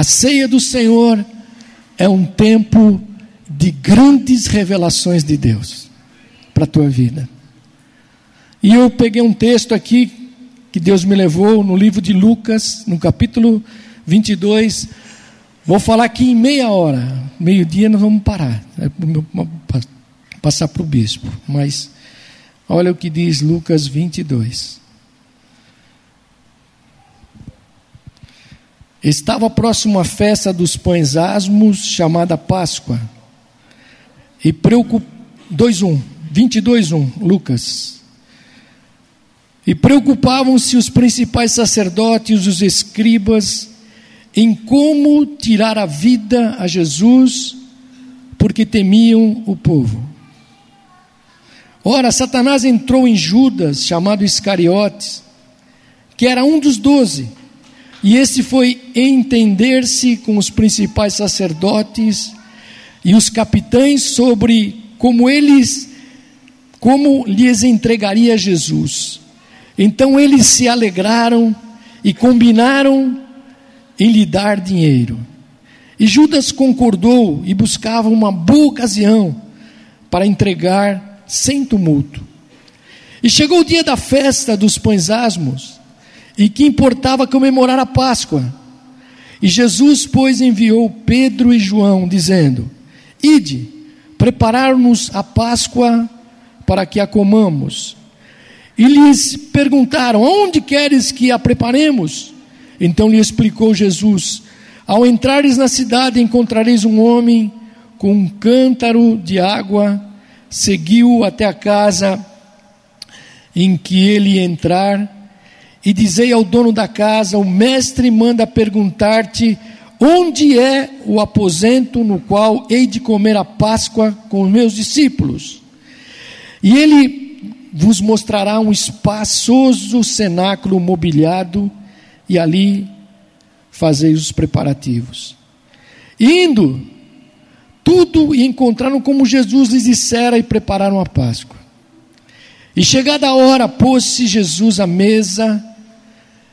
A ceia do Senhor é um tempo de grandes revelações de Deus para a tua vida. E eu peguei um texto aqui que Deus me levou no livro de Lucas, no capítulo 22. Vou falar aqui em meia hora, meio-dia nós vamos parar, é passar para o bispo. Mas olha o que diz Lucas 22. Estava próximo à festa dos pães asmos, chamada Páscoa. E preocup... 2:1, 22:1, Lucas. E preocupavam-se os principais sacerdotes, os escribas, em como tirar a vida a Jesus, porque temiam o povo. Ora, Satanás entrou em Judas, chamado Iscariotes, que era um dos doze e esse foi entender-se com os principais sacerdotes e os capitães sobre como eles, como lhes entregaria Jesus. Então eles se alegraram e combinaram em lhe dar dinheiro. E Judas concordou e buscava uma boa ocasião para entregar sem tumulto. E chegou o dia da festa dos pães asmos e que importava comemorar a Páscoa. E Jesus, pois, enviou Pedro e João, dizendo: Ide, preparar-nos a Páscoa para que a comamos. E lhes perguntaram: Onde queres que a preparemos? Então lhe explicou Jesus: Ao entrares na cidade, encontrareis um homem com um cântaro de água, seguiu até a casa em que ele entrar e dizei ao dono da casa: O mestre manda perguntar-te onde é o aposento no qual hei de comer a Páscoa com os meus discípulos. E ele vos mostrará um espaçoso cenáculo mobiliado, e ali fazei os preparativos. Indo, tudo e encontraram como Jesus lhes dissera e prepararam a Páscoa. E chegada a hora, pôs-se Jesus à mesa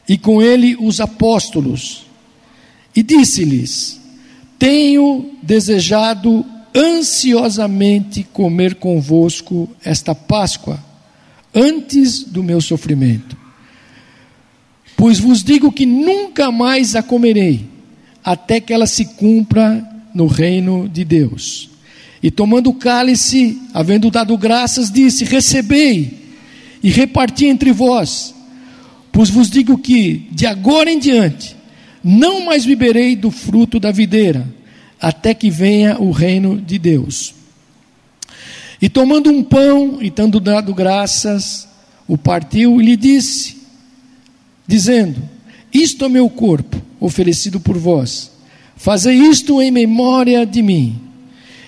e com ele os apóstolos, e disse-lhes: Tenho desejado ansiosamente comer convosco esta Páscoa, antes do meu sofrimento. Pois vos digo que nunca mais a comerei, até que ela se cumpra no reino de Deus. E tomando o cálice, havendo dado graças, disse: Recebei e reparti entre vós Pois vos digo que, de agora em diante, não mais beberei do fruto da videira, até que venha o reino de Deus. E tomando um pão e tendo dado graças, o partiu e lhe disse, dizendo: Isto é meu corpo, oferecido por vós. Fazei isto em memória de mim.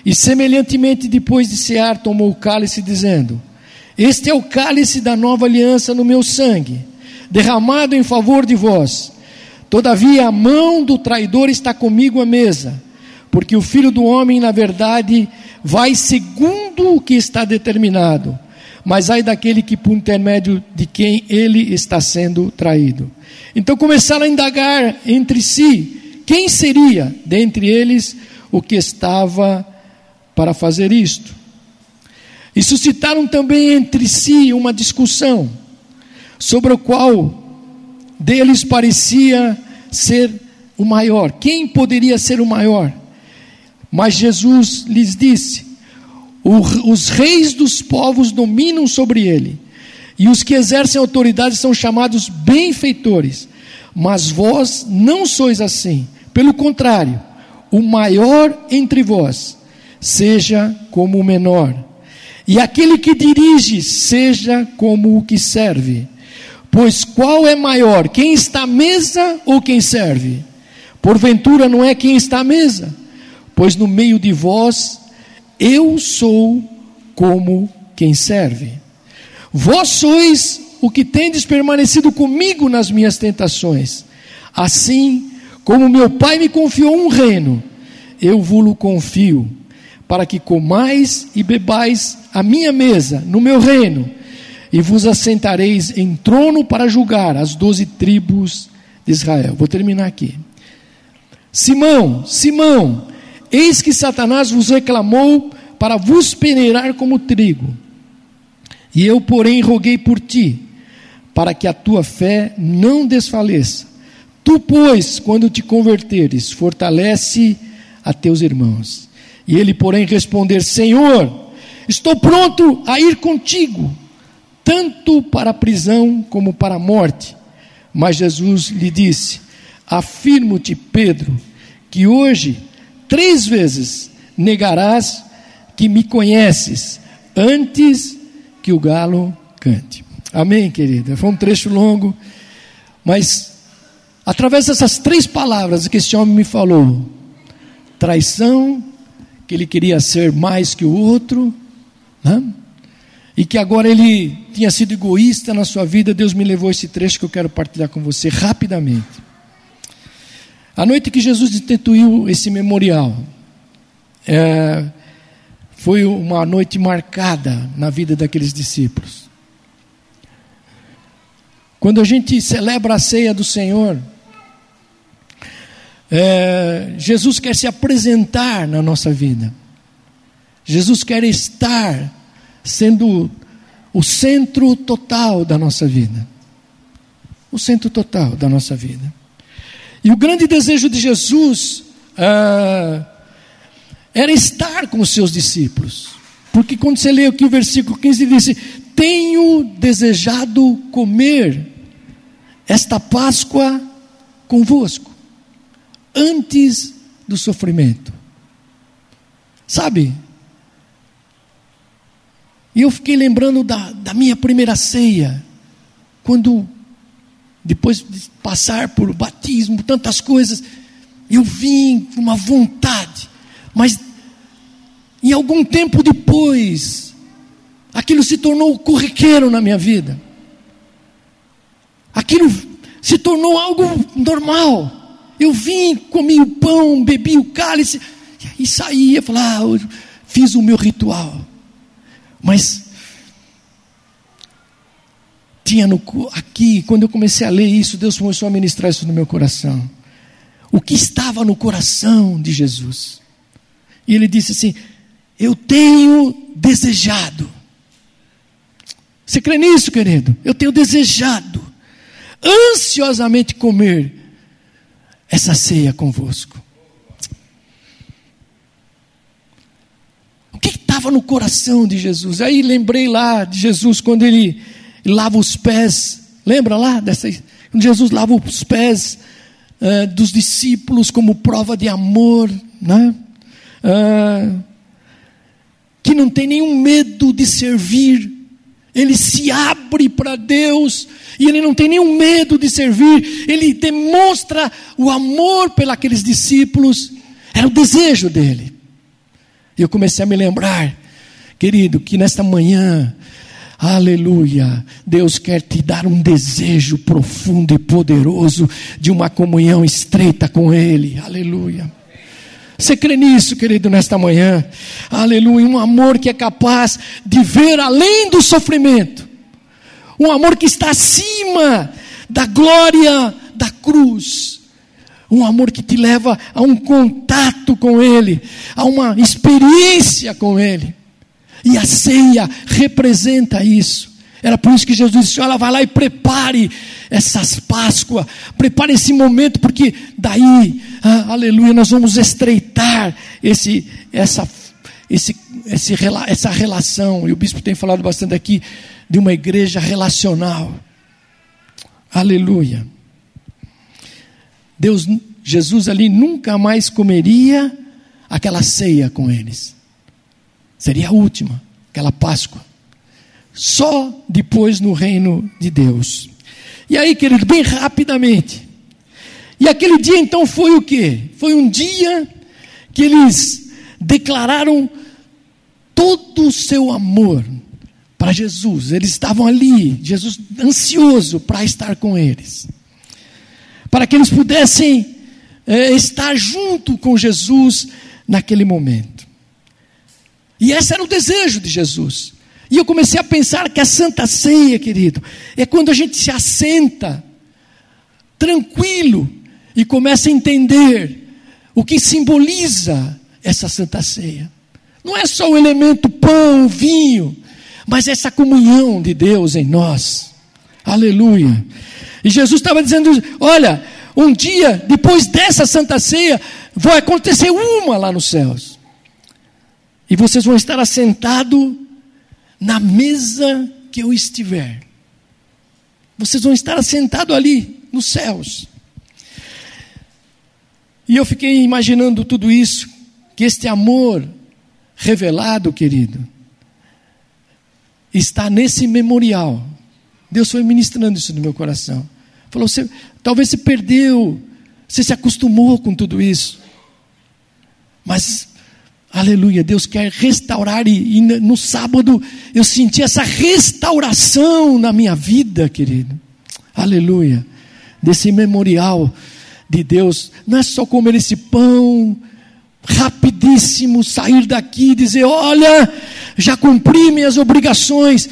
E semelhantemente, depois de cear, tomou o cálice, dizendo: Este é o cálice da nova aliança no meu sangue derramado em favor de vós. Todavia a mão do traidor está comigo à mesa, porque o filho do homem, na verdade, vai segundo o que está determinado, mas ai daquele que por intermédio de quem ele está sendo traído. Então começaram a indagar entre si quem seria dentre eles o que estava para fazer isto. E suscitaram também entre si uma discussão sobre o qual deles parecia ser o maior. Quem poderia ser o maior? Mas Jesus lhes disse: os reis dos povos dominam sobre ele, e os que exercem autoridade são chamados benfeitores. Mas vós não sois assim. Pelo contrário, o maior entre vós seja como o menor, e aquele que dirige seja como o que serve. Pois qual é maior, quem está à mesa ou quem serve? Porventura não é quem está à mesa, pois no meio de vós eu sou como quem serve. Vós sois o que tendes permanecido comigo nas minhas tentações. Assim como meu Pai me confiou um reino, eu vos confio, para que comais e bebais a minha mesa no meu reino e vos assentareis em trono para julgar as doze tribos de Israel. Vou terminar aqui. Simão, Simão, eis que Satanás vos reclamou para vos peneirar como trigo. E eu, porém, roguei por ti, para que a tua fé não desfaleça. Tu, pois, quando te converteres, fortalece a teus irmãos. E ele, porém, responder: Senhor, estou pronto a ir contigo, tanto para a prisão como para a morte. Mas Jesus lhe disse: Afirmo-te, Pedro, que hoje três vezes negarás que me conheces antes que o galo cante. Amém, querida? Foi um trecho longo, mas através dessas três palavras que esse homem me falou: traição, que ele queria ser mais que o outro, né? E que agora ele tinha sido egoísta na sua vida, Deus me levou esse trecho que eu quero partilhar com você rapidamente. A noite que Jesus instituiu esse memorial, é, foi uma noite marcada na vida daqueles discípulos. Quando a gente celebra a ceia do Senhor, é, Jesus quer se apresentar na nossa vida. Jesus quer estar sendo o centro total da nossa vida. O centro total da nossa vida. E o grande desejo de Jesus ah, era estar com os seus discípulos. Porque quando você lê aqui o versículo 15, ele disse: Tenho desejado comer esta Páscoa convosco, antes do sofrimento. Sabe? E eu fiquei lembrando da, da minha primeira ceia, quando, depois de passar por batismo, tantas coisas, eu vim com uma vontade, mas e algum tempo depois, aquilo se tornou corriqueiro na minha vida. Aquilo se tornou algo normal. Eu vim, comi o pão, bebi o cálice e saía, falar, ah, fiz o meu ritual. Mas tinha no, aqui, quando eu comecei a ler isso, Deus começou a ministrar isso no meu coração. O que estava no coração de Jesus? E ele disse assim: eu tenho desejado. Você crê nisso, querido? Eu tenho desejado ansiosamente comer essa ceia convosco. O que estava no coração de Jesus? Aí lembrei lá de Jesus quando ele lava os pés. Lembra lá dessa? Quando Jesus lava os pés uh, dos discípulos como prova de amor, né? Uh, que não tem nenhum medo de servir, ele se abre para Deus e ele não tem nenhum medo de servir, ele demonstra o amor pelos discípulos, era o desejo dele. E eu comecei a me lembrar, querido, que nesta manhã, aleluia, Deus quer te dar um desejo profundo e poderoso de uma comunhão estreita com Ele, aleluia. Você crê nisso, querido, nesta manhã? Aleluia. Um amor que é capaz de ver além do sofrimento. Um amor que está acima da glória da cruz. Um amor que te leva a um contato com Ele, a uma experiência com Ele. E a ceia representa isso. Era por isso que Jesus disse: Olha, vai lá e prepare essas Páscoas, prepare esse momento, porque daí, ah, aleluia, nós vamos estreitar esse, essa, esse, esse, essa relação. E o bispo tem falado bastante aqui de uma igreja relacional. Aleluia. Deus, Jesus ali nunca mais comeria aquela ceia com eles. Seria a última, aquela Páscoa só depois no reino de Deus. E aí, querido, bem rapidamente. E aquele dia então foi o que? Foi um dia que eles declararam todo o seu amor para Jesus. Eles estavam ali, Jesus ansioso para estar com eles, para que eles pudessem é, estar junto com Jesus naquele momento. E esse era o desejo de Jesus. E eu comecei a pensar que a Santa Ceia, querido, é quando a gente se assenta tranquilo e começa a entender o que simboliza essa santa ceia. Não é só o elemento pão, vinho, mas essa comunhão de Deus em nós. Aleluia. E Jesus estava dizendo: olha, um dia, depois dessa santa ceia, vai acontecer uma lá nos céus. E vocês vão estar assentados na mesa que eu estiver. Vocês vão estar assentados ali, nos céus. E eu fiquei imaginando tudo isso, que este amor revelado, querido, está nesse memorial. Deus foi ministrando isso no meu coração. Falou, você, talvez você perdeu, você se acostumou com tudo isso. Mas, aleluia, Deus quer restaurar, e, e no sábado eu senti essa restauração na minha vida, querido. Aleluia, desse memorial de Deus. Não é só comer esse pão, rapidíssimo, sair daqui e dizer: Olha, já cumpri minhas obrigações,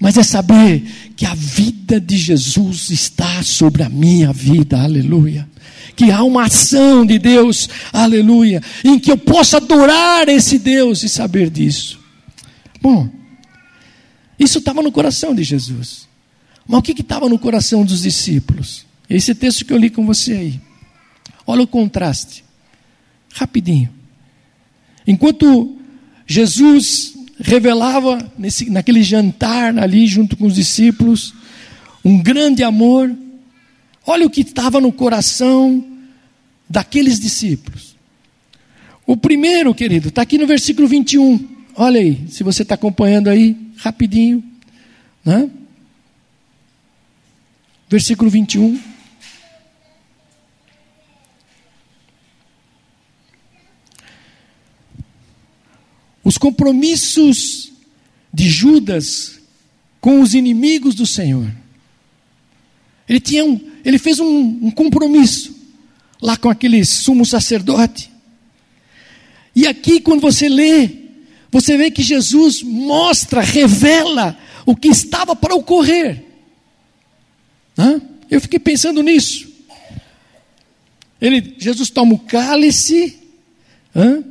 mas é saber que a vida de Jesus está sobre a minha vida, aleluia. Que há uma ação de Deus, aleluia, em que eu possa adorar esse Deus e saber disso. Bom, isso estava no coração de Jesus. Mas o que estava no coração dos discípulos? Esse texto que eu li com você aí. Olha o contraste. Rapidinho. Enquanto Jesus revelava nesse, naquele jantar ali junto com os discípulos um grande amor. Olha o que estava no coração daqueles discípulos. O primeiro, querido, está aqui no versículo 21. Olha aí, se você está acompanhando aí, rapidinho. Né? Versículo 21. Os compromissos de Judas com os inimigos do Senhor. Ele, tinha um, ele fez um, um compromisso lá com aquele sumo sacerdote. E aqui, quando você lê, você vê que Jesus mostra, revela o que estava para ocorrer. Hã? Eu fiquei pensando nisso. Ele, Jesus toma o cálice, hã?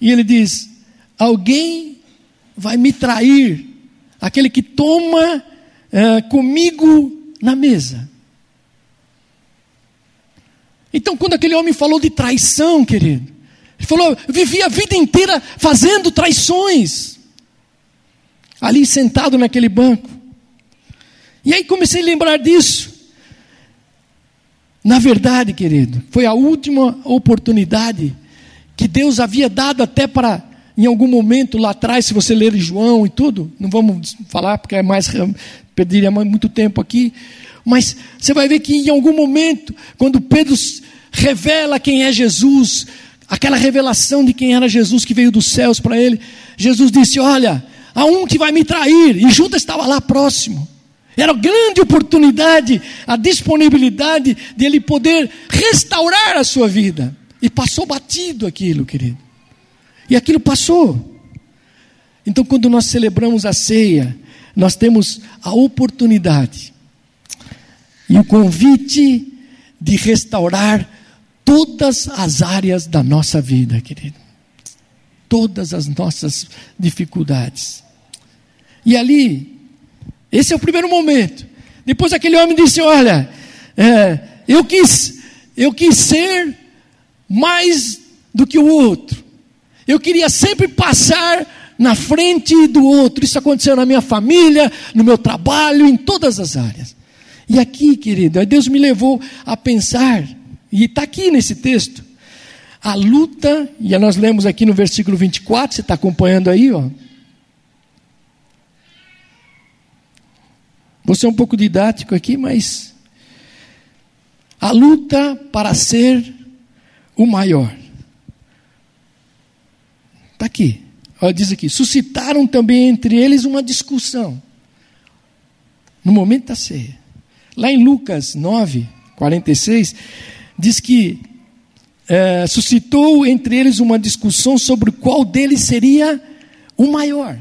E ele diz: Alguém vai me trair, aquele que toma é, comigo na mesa. Então, quando aquele homem falou de traição, querido, ele falou: Eu vivi a vida inteira fazendo traições, ali sentado naquele banco. E aí comecei a lembrar disso. Na verdade, querido, foi a última oportunidade que Deus havia dado até para, em algum momento lá atrás, se você ler João e tudo, não vamos falar porque é mais, perderia muito tempo aqui, mas você vai ver que em algum momento, quando Pedro revela quem é Jesus, aquela revelação de quem era Jesus que veio dos céus para ele, Jesus disse: Olha, há um que vai me trair, e Judas estava lá próximo. Era grande oportunidade, a disponibilidade de ele poder restaurar a sua vida. E passou batido aquilo, querido. E aquilo passou. Então, quando nós celebramos a ceia, nós temos a oportunidade e o convite de restaurar todas as áreas da nossa vida, querido. Todas as nossas dificuldades. E ali, esse é o primeiro momento. Depois aquele homem disse: Olha, é, eu quis, eu quis ser mais do que o outro. Eu queria sempre passar na frente do outro. Isso aconteceu na minha família, no meu trabalho, em todas as áreas. E aqui, querido, Deus me levou a pensar, e está aqui nesse texto, a luta, e nós lemos aqui no versículo 24, você está acompanhando aí, ó. Vou ser um pouco didático aqui, mas a luta para ser o maior. Está aqui. Olha, diz aqui: suscitaram também entre eles uma discussão. No momento da ceia. Lá em Lucas 9, 46, diz que é, suscitou entre eles uma discussão sobre qual deles seria o maior.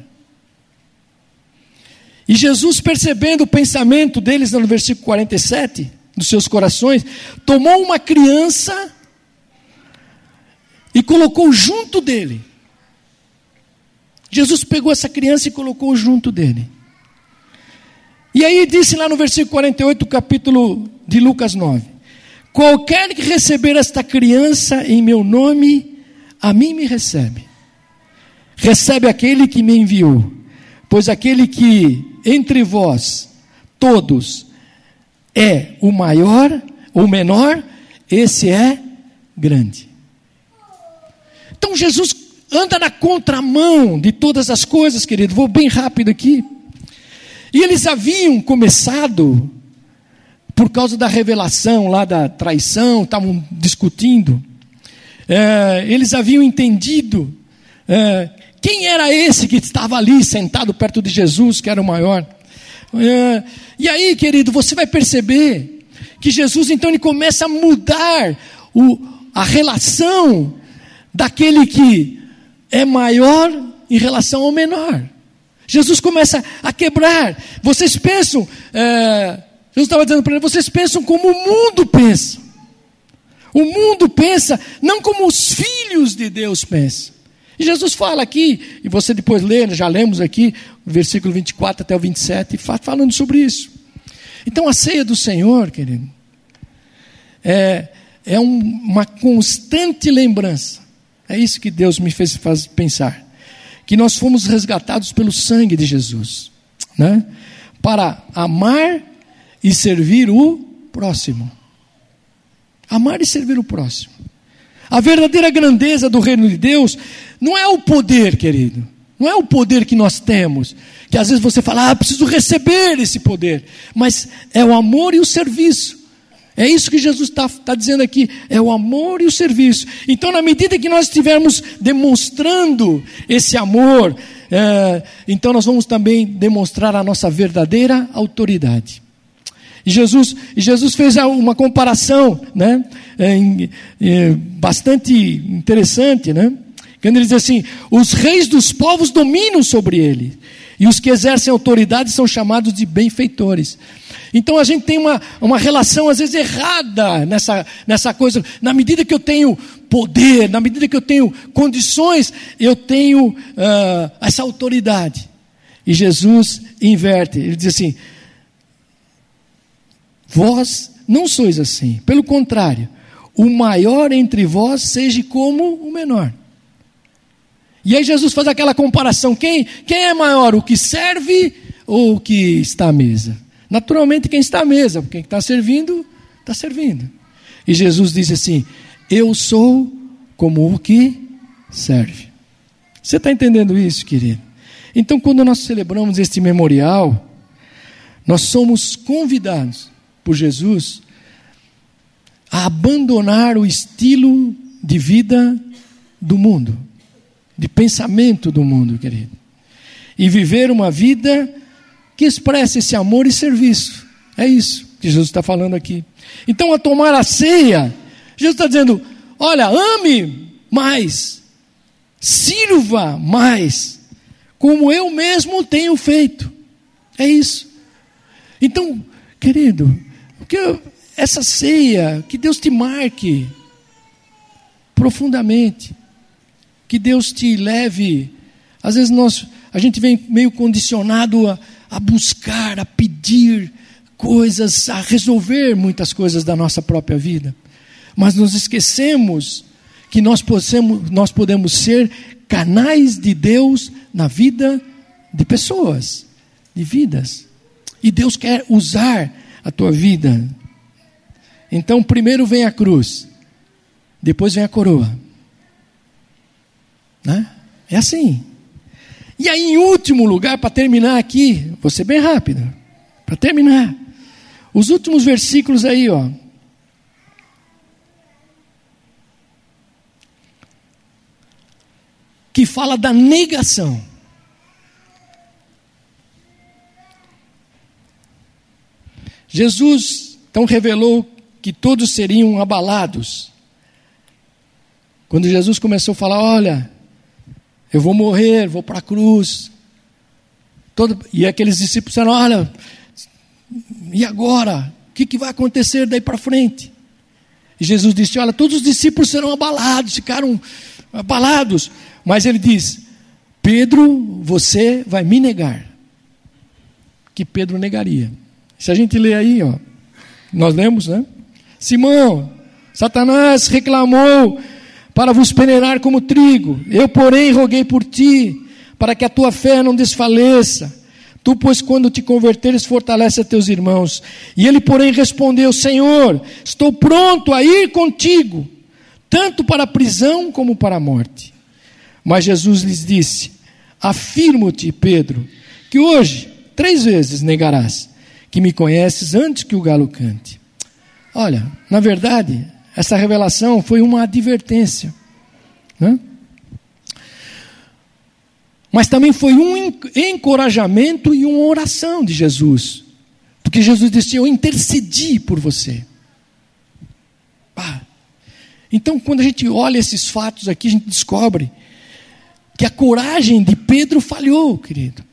E Jesus, percebendo o pensamento deles no versículo 47, dos seus corações, tomou uma criança e colocou junto dele. Jesus pegou essa criança e colocou junto dele. E aí disse lá no versículo 48 do capítulo de Lucas 9: Qualquer que receber esta criança em meu nome, a mim me recebe. Recebe aquele que me enviou. Pois aquele que entre vós todos é o maior, o menor, esse é grande. Então Jesus anda na contramão de todas as coisas, querido. Vou bem rápido aqui. E eles haviam começado, por causa da revelação lá da traição, estavam discutindo. É, eles haviam entendido é, quem era esse que estava ali sentado perto de Jesus, que era o maior. É, e aí, querido, você vai perceber que Jesus então ele começa a mudar o, a relação daquele que é maior em relação ao menor. Jesus começa a quebrar. Vocês pensam, é, Jesus estava dizendo para ele, vocês pensam como o mundo pensa. O mundo pensa não como os filhos de Deus pensam. E Jesus fala aqui, e você depois lê, já lemos aqui, versículo 24 até o 27, falando sobre isso. Então a ceia do Senhor, querido, é, é um, uma constante lembrança. É isso que Deus me fez pensar que nós fomos resgatados pelo sangue de Jesus, né? Para amar e servir o próximo. Amar e servir o próximo. A verdadeira grandeza do reino de Deus não é o poder, querido. Não é o poder que nós temos, que às vezes você fala, ah, preciso receber esse poder, mas é o amor e o serviço. É isso que Jesus está tá dizendo aqui: é o amor e o serviço. Então, na medida que nós estivermos demonstrando esse amor, é, então nós vamos também demonstrar a nossa verdadeira autoridade. E Jesus, Jesus fez uma comparação né, é, é, bastante interessante, né? Quando ele diz assim: os reis dos povos dominam sobre ele, e os que exercem autoridade são chamados de benfeitores. Então a gente tem uma, uma relação às vezes errada nessa, nessa coisa. Na medida que eu tenho poder, na medida que eu tenho condições, eu tenho uh, essa autoridade. E Jesus inverte, ele diz assim: Vós não sois assim, pelo contrário, o maior entre vós seja como o menor. E aí Jesus faz aquela comparação: quem, quem é maior, o que serve ou o que está à mesa? Naturalmente, quem está à mesa, quem está servindo, está servindo. E Jesus diz assim: Eu sou como o que serve. Você está entendendo isso, querido? Então, quando nós celebramos este memorial, nós somos convidados por Jesus a abandonar o estilo de vida do mundo, de pensamento do mundo, querido, e viver uma vida que expressa esse amor e serviço. É isso que Jesus está falando aqui. Então, a tomar a ceia, Jesus está dizendo: olha, ame mais, sirva mais, como eu mesmo tenho feito. É isso. Então, querido, que essa ceia, que Deus te marque profundamente, que Deus te leve. Às vezes nós, a gente vem meio condicionado a a buscar, a pedir coisas, a resolver muitas coisas da nossa própria vida. Mas nos esquecemos que nós, nós podemos ser canais de Deus na vida de pessoas, de vidas. E Deus quer usar a tua vida. Então, primeiro vem a cruz, depois vem a coroa. Né? É assim. E aí, em último lugar, para terminar aqui, vou ser bem rápido, para terminar, os últimos versículos aí, ó. Que fala da negação. Jesus então revelou que todos seriam abalados. Quando Jesus começou a falar: Olha, eu vou morrer, vou para a cruz. Todo, e aqueles discípulos disseram: Olha, e agora? que, que vai acontecer daí para frente? E Jesus disse: Olha, todos os discípulos serão abalados, ficaram abalados. Mas ele diz: Pedro, você vai me negar. Que Pedro negaria. Se a gente lê aí, ó, nós lemos, né? Simão, Satanás reclamou para vos peneirar como trigo. Eu, porém, roguei por ti, para que a tua fé não desfaleça. Tu, pois, quando te converteres, fortalece a teus irmãos. E ele, porém, respondeu: Senhor, estou pronto a ir contigo, tanto para a prisão como para a morte. Mas Jesus lhes disse: Afirmo-te, Pedro, que hoje três vezes negarás que me conheces antes que o galo cante. Olha, na verdade, essa revelação foi uma advertência. Né? Mas também foi um encorajamento e uma oração de Jesus. Porque Jesus disse: Eu intercedi por você. Ah. Então, quando a gente olha esses fatos aqui, a gente descobre que a coragem de Pedro falhou, querido.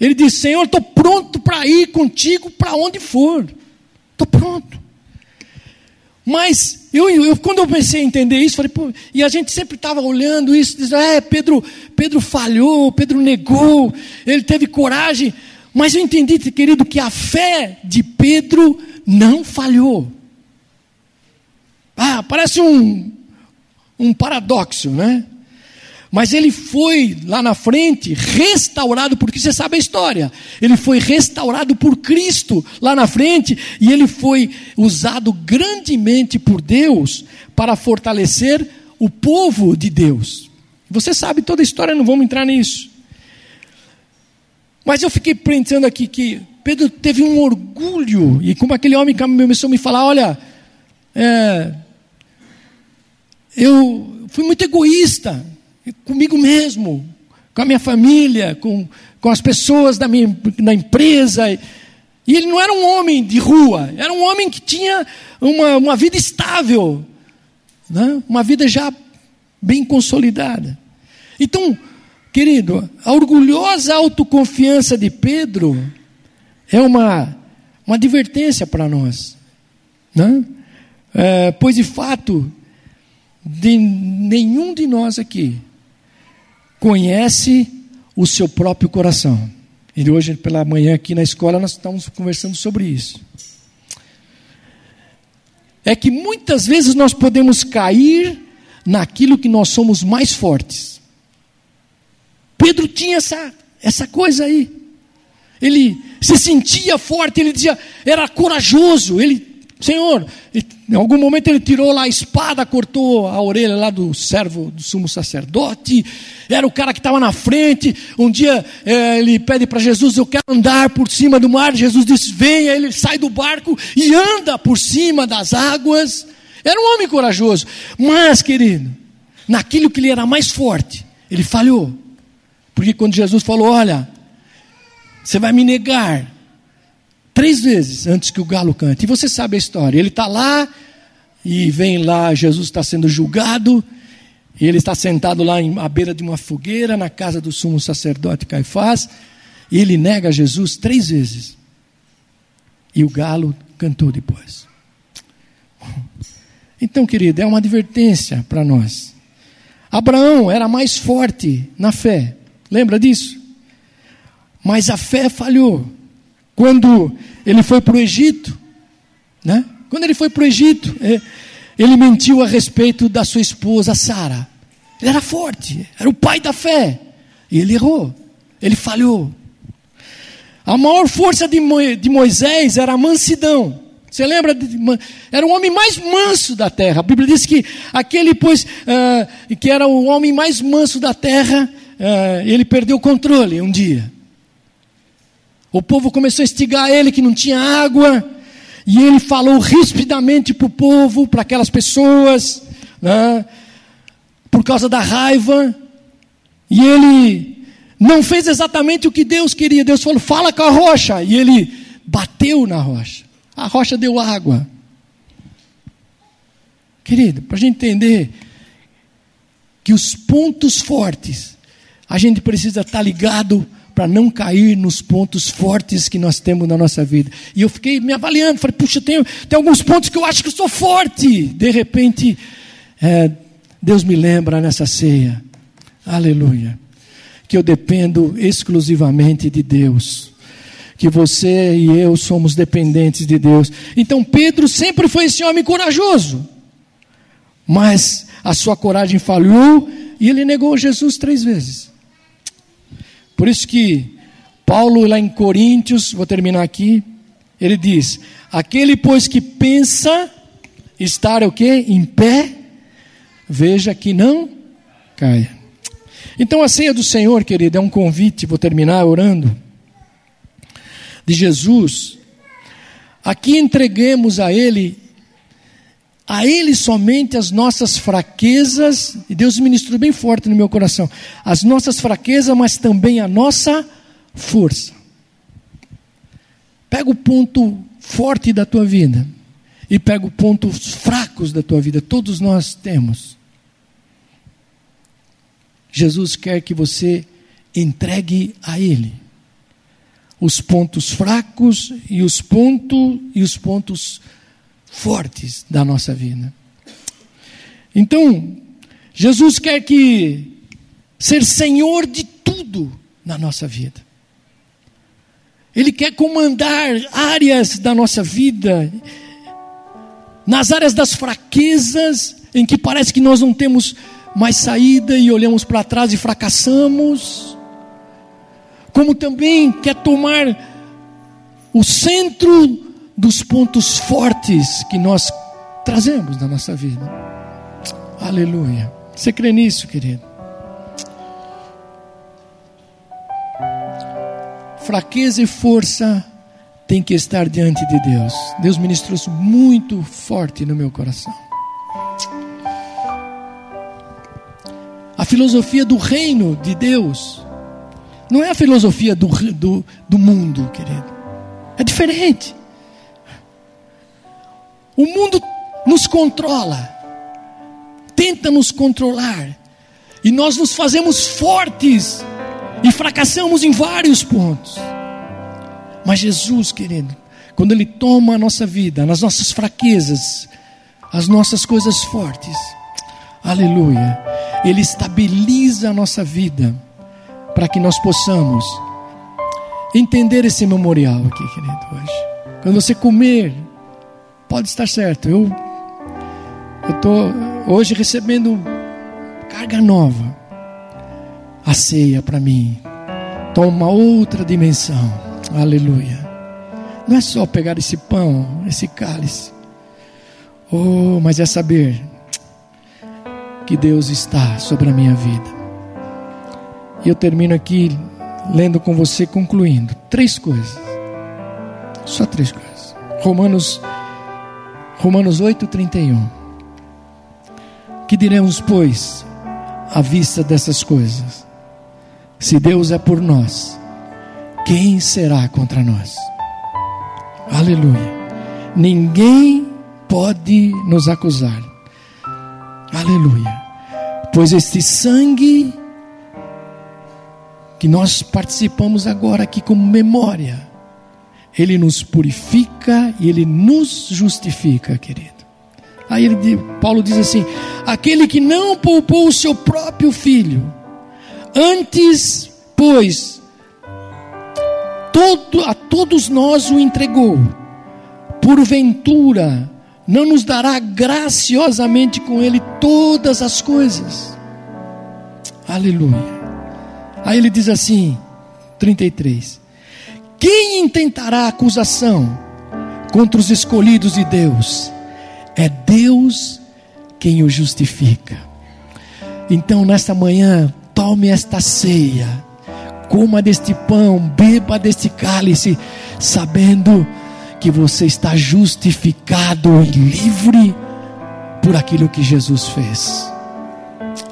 Ele disse: Senhor, estou pronto para ir contigo para onde for. Estou pronto. Mas eu, eu, quando eu pensei em entender isso, falei, pô, e a gente sempre estava olhando isso, dizendo, é, Pedro, Pedro falhou, Pedro negou, ele teve coragem, mas eu entendi, querido, que a fé de Pedro não falhou. Ah, parece um, um paradoxo, né? Mas ele foi lá na frente restaurado, porque você sabe a história. Ele foi restaurado por Cristo lá na frente e ele foi usado grandemente por Deus para fortalecer o povo de Deus. Você sabe toda a história, não vamos entrar nisso. Mas eu fiquei pensando aqui que Pedro teve um orgulho, e como aquele homem começou a me falar: olha, é, eu fui muito egoísta, comigo mesmo, com a minha família, com, com as pessoas da minha da empresa. E ele não era um homem de rua, era um homem que tinha uma, uma vida estável, né? uma vida já bem consolidada. Então, querido, a orgulhosa autoconfiança de Pedro é uma, uma advertência para nós. Né? É, pois de fato, de nenhum de nós aqui conhece o seu próprio coração. E hoje, pela manhã, aqui na escola, nós estamos conversando sobre isso. É que muitas vezes nós podemos cair naquilo que nós somos mais fortes. Pedro tinha essa, essa coisa aí. Ele se sentia forte, ele dizia, era corajoso, ele Senhor, em algum momento ele tirou lá a espada, cortou a orelha lá do servo do sumo sacerdote, era o cara que estava na frente. Um dia é, ele pede para Jesus: Eu quero andar por cima do mar. Jesus diz: Venha. Ele sai do barco e anda por cima das águas. Era um homem corajoso, mas, querido, naquilo que ele era mais forte, ele falhou. Porque quando Jesus falou: Olha, você vai me negar, Três vezes antes que o galo cante. E você sabe a história. Ele está lá e vem lá, Jesus está sendo julgado. E ele está sentado lá à beira de uma fogueira, na casa do sumo sacerdote Caifás. E ele nega Jesus três vezes. E o galo cantou depois. Então, querido, é uma advertência para nós. Abraão era mais forte na fé. Lembra disso? Mas a fé falhou. Quando ele foi para o Egito, né? Quando ele foi para o Egito, é, ele mentiu a respeito da sua esposa Sara. Ele era forte, era o pai da fé. E ele errou, ele falhou. A maior força de, Moisés era a mansidão. Você lembra? De, era o homem mais manso da terra. A Bíblia diz que aquele, pois, uh, que era o homem mais manso da terra, uh, ele perdeu o controle um dia. O povo começou a instigar ele que não tinha água, e ele falou rispidamente para o povo, para aquelas pessoas, né, por causa da raiva, e ele não fez exatamente o que Deus queria. Deus falou: fala com a rocha, e ele bateu na rocha. A rocha deu água. Querido, para a gente entender que os pontos fortes, a gente precisa estar ligado para não cair nos pontos fortes que nós temos na nossa vida. E eu fiquei me avaliando, falei, puxa, tem, tem alguns pontos que eu acho que eu sou forte. De repente, é, Deus me lembra nessa ceia, aleluia, que eu dependo exclusivamente de Deus. Que você e eu somos dependentes de Deus. Então Pedro sempre foi esse homem corajoso. Mas a sua coragem falhou e ele negou Jesus três vezes. Por isso que Paulo, lá em Coríntios, vou terminar aqui, ele diz: Aquele, pois, que pensa estar o quê? Em pé, veja que não caia. Então a ceia do Senhor, querido, é um convite, vou terminar orando, de Jesus. Aqui entreguemos a Ele a Ele somente as nossas fraquezas, e Deus ministrou bem forte no meu coração, as nossas fraquezas, mas também a nossa força. Pega o ponto forte da tua vida e pega os pontos fracos da tua vida, todos nós temos. Jesus quer que você entregue a Ele os pontos fracos e os pontos e os pontos fortes da nossa vida. Então, Jesus quer que ser Senhor de tudo na nossa vida. Ele quer comandar áreas da nossa vida, nas áreas das fraquezas, em que parece que nós não temos mais saída e olhamos para trás e fracassamos. Como também quer tomar o centro dos pontos fortes que nós trazemos na nossa vida. Aleluia. Você crê nisso, querido? Fraqueza e força tem que estar diante de Deus. Deus ministrou isso muito forte no meu coração. A filosofia do reino de Deus não é a filosofia do, do, do mundo, querido. É diferente. O mundo nos controla, tenta nos controlar, e nós nos fazemos fortes e fracassamos em vários pontos. Mas Jesus, querido, quando Ele toma a nossa vida, nas nossas fraquezas, as nossas coisas fortes, aleluia, Ele estabiliza a nossa vida, para que nós possamos entender esse memorial aqui, querido, hoje. Quando você comer pode estar certo. Eu estou hoje recebendo carga nova. A ceia para mim toma outra dimensão. Aleluia. Não é só pegar esse pão, esse cálice. Oh, mas é saber que Deus está sobre a minha vida. E eu termino aqui lendo com você, concluindo. Três coisas. Só três coisas. Romanos Romanos 8:31. Que diremos, pois, à vista dessas coisas? Se Deus é por nós, quem será contra nós? Aleluia. Ninguém pode nos acusar. Aleluia. Pois este sangue que nós participamos agora aqui como memória ele nos purifica e ele nos justifica, querido. Aí ele, Paulo diz assim: aquele que não poupou o seu próprio filho, antes, pois, todo, a todos nós o entregou, porventura, não nos dará graciosamente com ele todas as coisas. Aleluia. Aí ele diz assim, 33. Quem intentará acusação contra os escolhidos de Deus? É Deus quem o justifica. Então, nesta manhã, tome esta ceia, coma deste pão, beba deste cálice, sabendo que você está justificado e livre por aquilo que Jesus fez.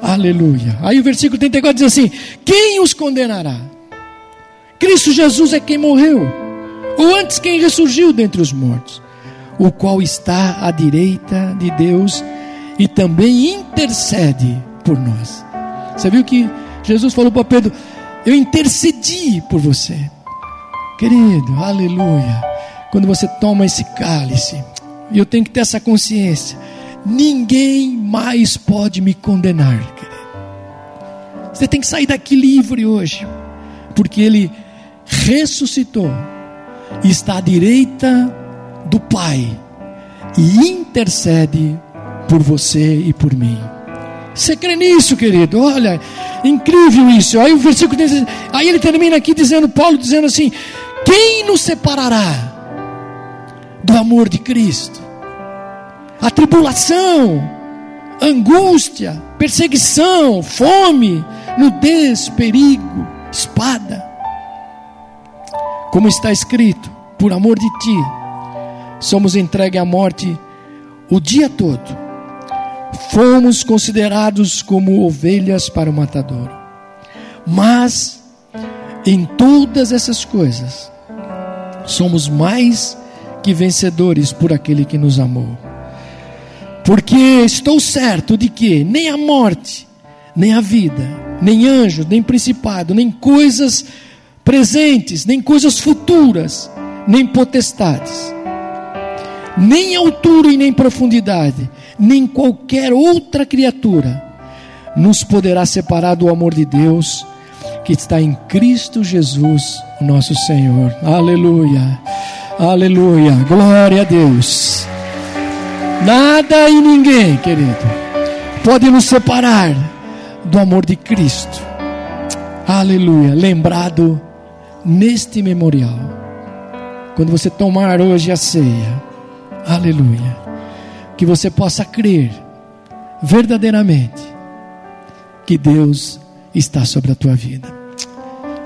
Aleluia. Aí o versículo 34 diz assim: Quem os condenará? Cristo Jesus é quem morreu, ou antes quem ressurgiu dentre os mortos, o qual está à direita de Deus e também intercede por nós. Você viu que Jesus falou para Pedro: Eu intercedi por você. Querido, aleluia. Quando você toma esse cálice, e eu tenho que ter essa consciência, ninguém mais pode me condenar, querido. Você tem que sair daqui livre hoje, porque Ele ressuscitou e está à direita do Pai e intercede por você e por mim. Você crê nisso, querido? Olha, incrível isso. Aí o versículo aí ele termina aqui dizendo, Paulo dizendo assim: quem nos separará do amor de Cristo? A tribulação, angústia, perseguição, fome, nudez, perigo, espada. Como está escrito, por amor de ti, somos entregues à morte o dia todo. Fomos considerados como ovelhas para o matador. Mas, em todas essas coisas, somos mais que vencedores por aquele que nos amou. Porque estou certo de que nem a morte, nem a vida, nem anjos, nem principado, nem coisas presentes, nem coisas futuras, nem potestades, nem altura e nem profundidade, nem qualquer outra criatura nos poderá separar do amor de Deus que está em Cristo Jesus, nosso Senhor. Aleluia. Aleluia. Glória a Deus. Nada e ninguém, querido, pode nos separar do amor de Cristo. Aleluia. Lembrado neste memorial. Quando você tomar hoje a ceia. Aleluia. Que você possa crer verdadeiramente que Deus está sobre a tua vida.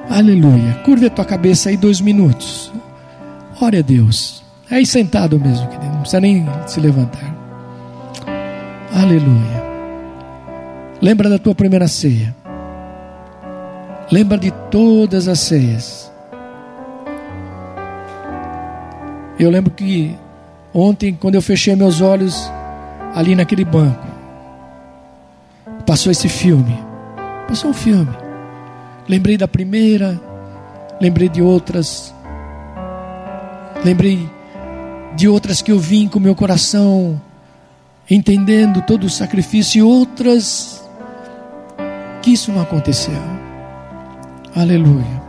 Aleluia. Curva a tua cabeça aí dois minutos. Ore a Deus. É aí sentado mesmo, querido. Não precisa nem se levantar. Aleluia. Lembra da tua primeira ceia. Lembra de todas as ceias. Eu lembro que ontem, quando eu fechei meus olhos ali naquele banco, passou esse filme. Passou um filme. Lembrei da primeira, lembrei de outras, lembrei de outras que eu vim com meu coração entendendo todo o sacrifício e outras que isso não aconteceu. Aleluia.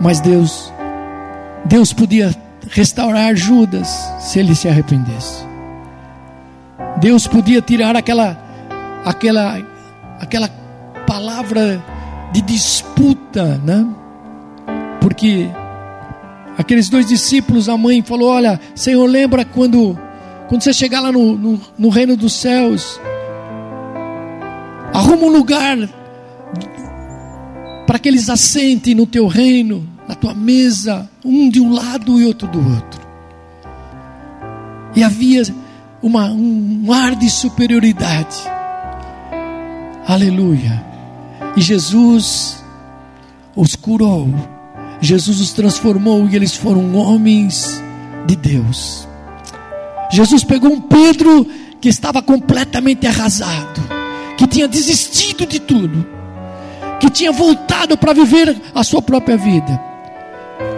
Mas Deus, Deus podia restaurar Judas se ele se arrependesse. Deus podia tirar aquela aquela aquela palavra de disputa, né? Porque aqueles dois discípulos, a mãe falou: Olha, Senhor, lembra quando, quando você chegar lá no, no, no reino dos céus, arruma um lugar para que eles assentem no teu reino, na tua mesa, um de um lado e outro do outro. E havia uma, um ar de superioridade. Aleluia. E Jesus os curou. Jesus os transformou e eles foram homens de Deus. Jesus pegou um Pedro que estava completamente arrasado, que tinha desistido de tudo, que tinha voltado para viver a sua própria vida.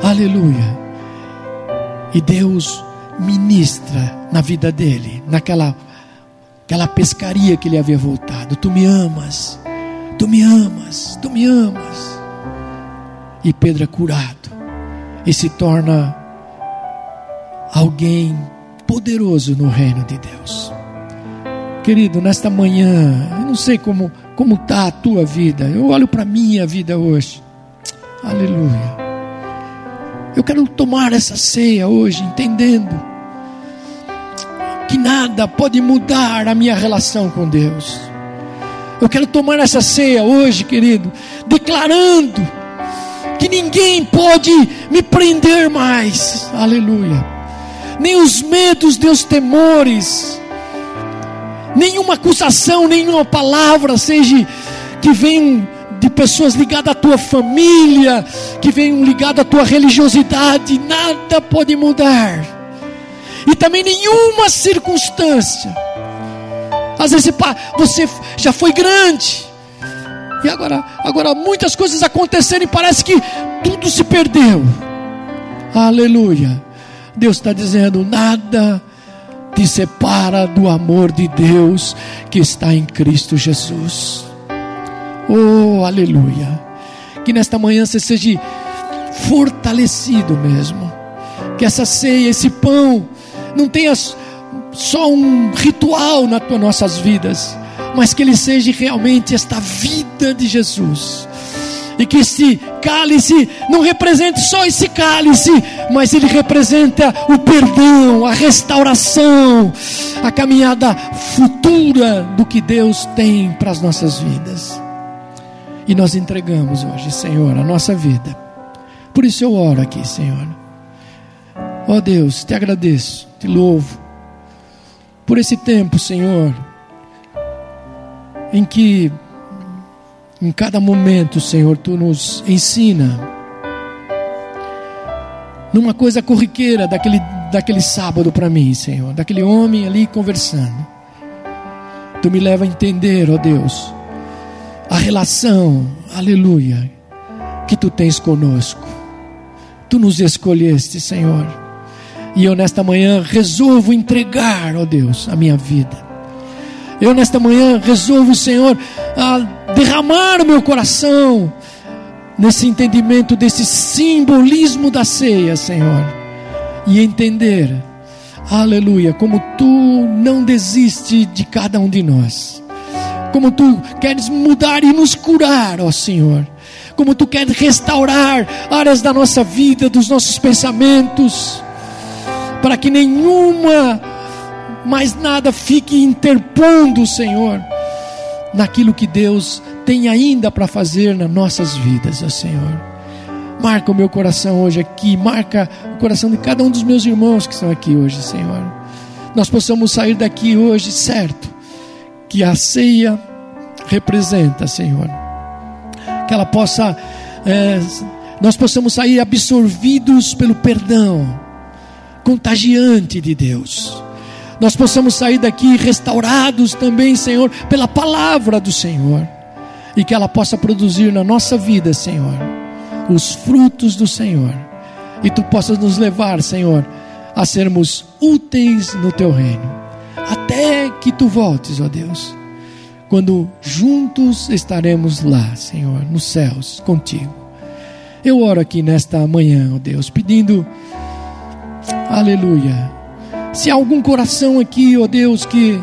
Aleluia. E Deus ministra na vida dele, naquela aquela pescaria que ele havia voltado. Tu me amas, tu me amas, tu me amas. E Pedro é curado e se torna alguém poderoso no reino de Deus. Querido, nesta manhã, eu não sei como como está a tua vida. Eu olho para a minha vida hoje. Aleluia. Eu quero tomar essa ceia hoje, entendendo que nada pode mudar a minha relação com Deus. Eu quero tomar essa ceia hoje, querido, declarando que ninguém pode me prender mais. Aleluia. Nem os medos, nem os temores, nenhuma acusação, nenhuma palavra seja que venha de pessoas ligadas à tua família, que venham ligadas à tua religiosidade, nada pode mudar. E também nenhuma circunstância Às vezes você já foi grande. E agora, agora muitas coisas aconteceram e parece que tudo se perdeu. Aleluia. Deus está dizendo: nada te separa do amor de Deus que está em Cristo Jesus. Oh, aleluia. Que nesta manhã você seja fortalecido mesmo. Que essa ceia, esse pão, não tenha só um ritual nas nossas vidas, mas que ele seja realmente esta vida de Jesus. E que esse cálice não represente só esse cálice, mas ele representa o perdão, a restauração, a caminhada futura do que Deus tem para as nossas vidas. E nós entregamos hoje, Senhor, a nossa vida. Por isso eu oro aqui, Senhor. Ó oh Deus, te agradeço, te louvo por esse tempo, Senhor, em que em cada momento, Senhor, tu nos ensina numa coisa corriqueira daquele, daquele sábado para mim, Senhor, daquele homem ali conversando. Tu me leva a entender, ó Deus, a relação, aleluia, que tu tens conosco. Tu nos escolheste, Senhor. E eu nesta manhã resolvo entregar, ó Deus, a minha vida. Eu nesta manhã resolvo, Senhor, a derramar o meu coração nesse entendimento desse simbolismo da ceia, Senhor. E entender, aleluia, como tu não desiste de cada um de nós como tu queres mudar e nos curar, ó Senhor. Como tu queres restaurar áreas da nossa vida, dos nossos pensamentos, para que nenhuma, mais nada fique interpondo, Senhor, naquilo que Deus tem ainda para fazer nas nossas vidas, ó Senhor. Marca o meu coração hoje aqui, marca o coração de cada um dos meus irmãos que estão aqui hoje, Senhor. Nós possamos sair daqui hoje, certo, que a ceia representa, Senhor. Que ela possa, é, nós possamos sair absorvidos pelo perdão contagiante de Deus. Nós possamos sair daqui restaurados também, Senhor, pela palavra do Senhor. E que ela possa produzir na nossa vida, Senhor, os frutos do Senhor. E tu possas nos levar, Senhor, a sermos úteis no teu reino. Até que tu voltes, ó Deus quando juntos estaremos lá, Senhor, nos céus contigo. Eu oro aqui nesta manhã, ó Deus, pedindo, aleluia. Se há algum coração aqui, ó Deus, que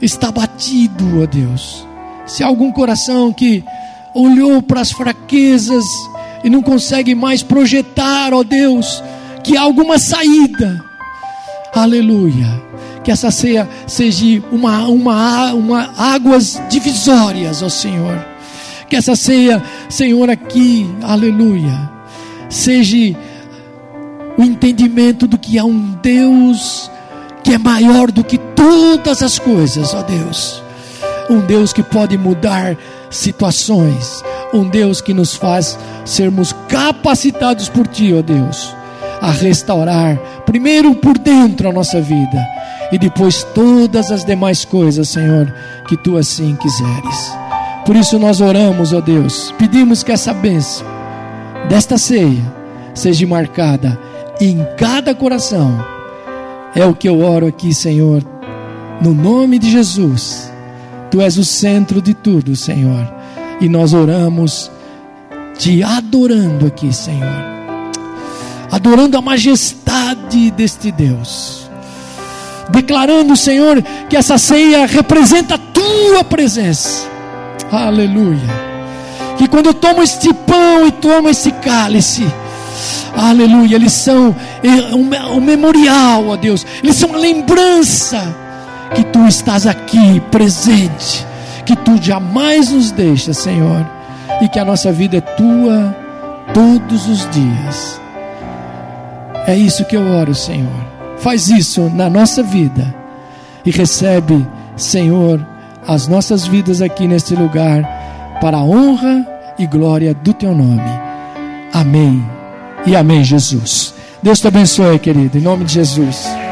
está batido, ó Deus, se há algum coração que olhou para as fraquezas e não consegue mais projetar, ó Deus, que há alguma saída, aleluia. Que essa ceia seja uma, uma, uma águas divisórias, ó Senhor. Que essa ceia, Senhor, aqui, aleluia, seja o entendimento do que há um Deus que é maior do que todas as coisas, ó Deus. Um Deus que pode mudar situações, um Deus que nos faz sermos capacitados por Ti, ó Deus, a restaurar, primeiro por dentro a nossa vida e depois todas as demais coisas, Senhor, que tu assim quiseres. Por isso nós oramos, ó Deus, pedimos que essa bênção desta ceia seja marcada em cada coração. É o que eu oro aqui, Senhor, no nome de Jesus. Tu és o centro de tudo, Senhor, e nós oramos te adorando aqui, Senhor, adorando a majestade deste Deus declarando, Senhor, que essa ceia representa a tua presença. Aleluia. Que quando eu tomo este pão e tomo esse cálice, aleluia, eles são um, um memorial, ó Deus, eles são uma lembrança que tu estás aqui presente, que tu jamais nos deixas, Senhor, e que a nossa vida é tua todos os dias. É isso que eu oro, Senhor Faz isso na nossa vida e recebe, Senhor, as nossas vidas aqui neste lugar para a honra e glória do teu nome. Amém. E amém, Jesus. Deus te abençoe, querido, em nome de Jesus.